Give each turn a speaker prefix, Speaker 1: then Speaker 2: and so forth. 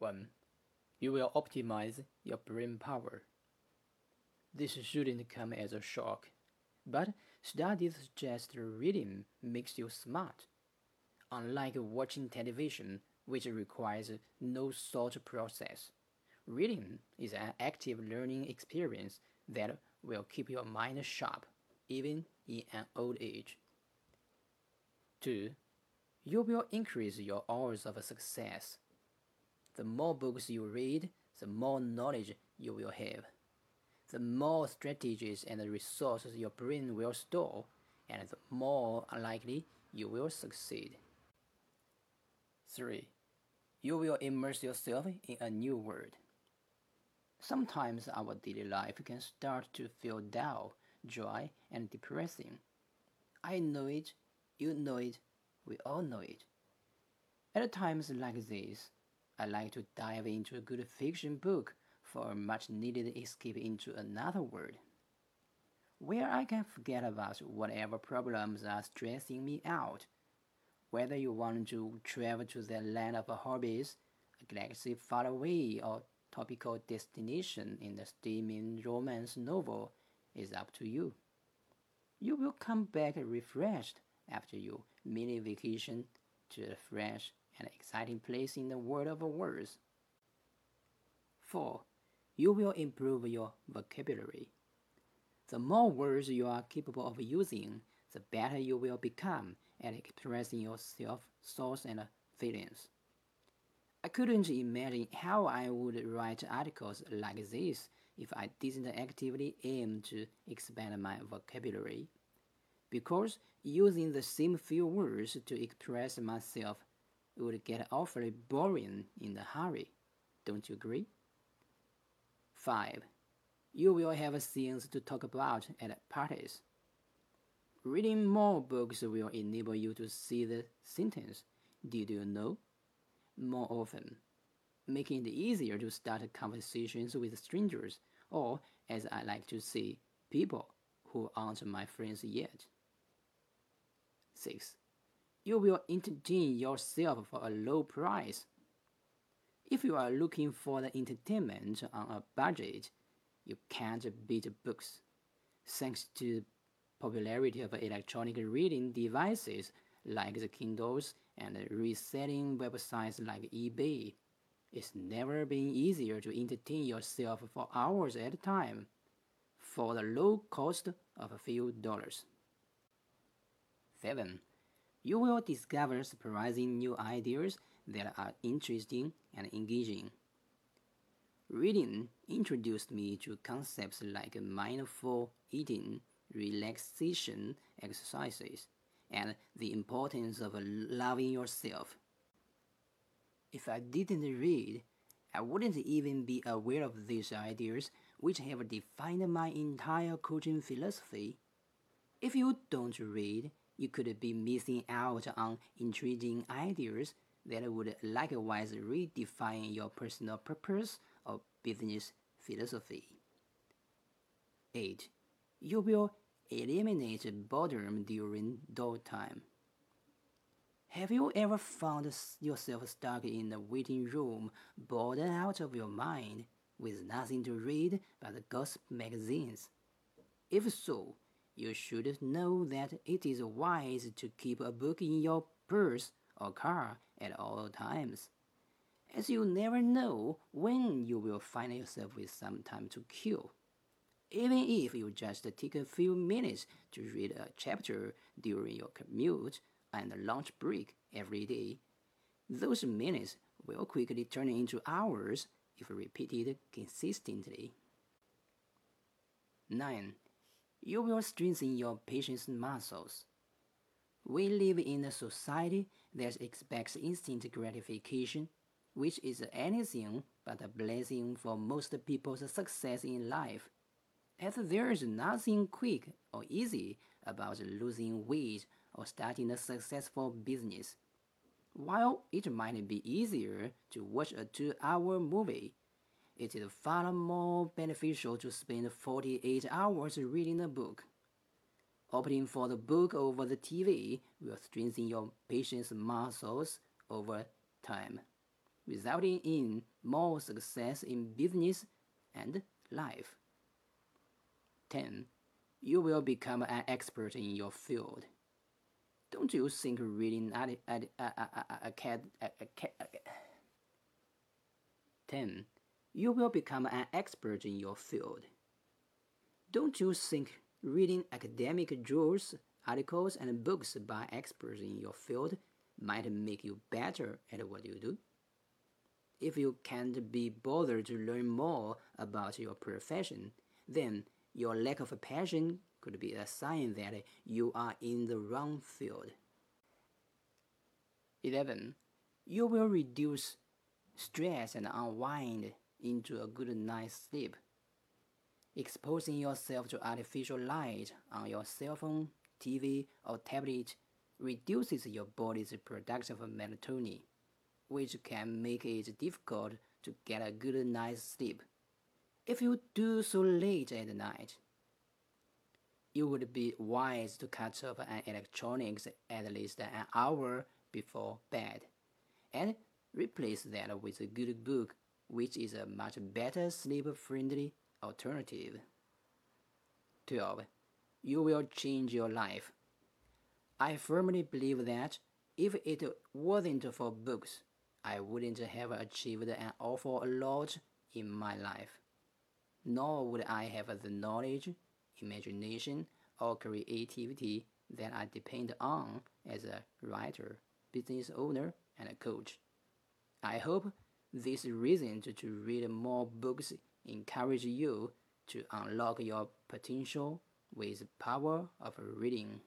Speaker 1: 1. You will optimize your brain power. This shouldn't come as a shock, but studies suggest reading makes you smart. Unlike watching television, which requires no thought process, reading is an active learning experience that will keep your mind sharp, even in an old age. 2. You will increase your odds of success. The more books you read, the more knowledge you will have. The more strategies and resources your brain will store, and the more likely you will succeed. 3. You will immerse yourself in a new world. Sometimes our daily life can start to feel dull, dry, and depressing. I know it, you know it, we all know it. At times like this, I like to dive into a good fiction book for a much needed escape into another world, where I can forget about whatever problems are stressing me out. Whether you want to travel to the land of Hobbits, a galaxy far away, or topical destination in the steaming romance novel is up to you. You will come back refreshed after your mini vacation to a fresh and exciting place in the world of words. 4. You will improve your vocabulary. The more words you are capable of using, the better you will become at expressing yourself, thoughts, and feelings. I couldn't imagine how I would write articles like this if I didn't actively aim to expand my vocabulary. Because using the same few words to express myself would get awfully boring in a hurry. Don't you agree? 5. You will have things to talk about at parties. Reading more books will enable you to see the sentence. Did you know? more often, making it easier to start conversations with strangers, or, as I like to say, people who aren't my friends yet. 6. You will entertain yourself for a low price. If you are looking for the entertainment on a budget, you can't beat books. Thanks to the popularity of electronic reading devices like the Kindles and reselling websites like eBay. It's never been easier to entertain yourself for hours at a time for the low cost of a few dollars. 7. You will discover surprising new ideas that are interesting and engaging. Reading introduced me to concepts like mindful eating, relaxation exercises, and the importance of loving yourself. If I didn't read, I wouldn't even be aware of these ideas, which have defined my entire coaching philosophy. If you don't read, you could be missing out on intriguing ideas that would likewise redefine your personal purpose or business philosophy. 8. You will eliminate boredom during downtime. Have you ever found yourself stuck in a waiting room, bored out of your mind, with nothing to read but gossip magazines? If so, you should know that it is wise to keep a book in your purse or car at all times, as you never know when you will find yourself with some time to kill. Even if you just take a few minutes to read a chapter during your commute and lunch break every day, those minutes will quickly turn into hours if repeated consistently. 9. You will strengthen your patience muscles. We live in a society that expects instant gratification, which is anything but a blessing for most people's success in life as there is nothing quick or easy about losing weight or starting a successful business. While it might be easier to watch a two hour movie, it is far more beneficial to spend 48 hours reading a book. Opting for the book over the TV will strengthen your patience muscles over time. resulting in more success in business and life. 10. You will become an expert in your field. Don't you think reading ad, ad, ad, ad, ad, ad, 10. You will become an expert in your field. Don't you think reading academic journals, articles, and books by experts in your field might make you better at what you do? If you can't be bothered to learn more about your profession, then your lack of passion could be a sign that you are in the wrong field. 11. You will reduce stress and unwind into a good night's sleep. Exposing yourself to artificial light on your cell phone, TV, or tablet reduces your body's production of melatonin, which can make it difficult to get a good night's sleep. If you do so late at night, it would be wise to cut off an electronics at least an hour before bed, and replace that with a good book, which is a much better sleep-friendly alternative. 12. You will change your life. I firmly believe that if it wasn't for books, I wouldn't have achieved an awful lot in my life. Nor would I have the knowledge, imagination, or creativity that I depend on as a writer, business owner, and a coach. I hope this reason to read more books encourage you to unlock your potential with the power of reading.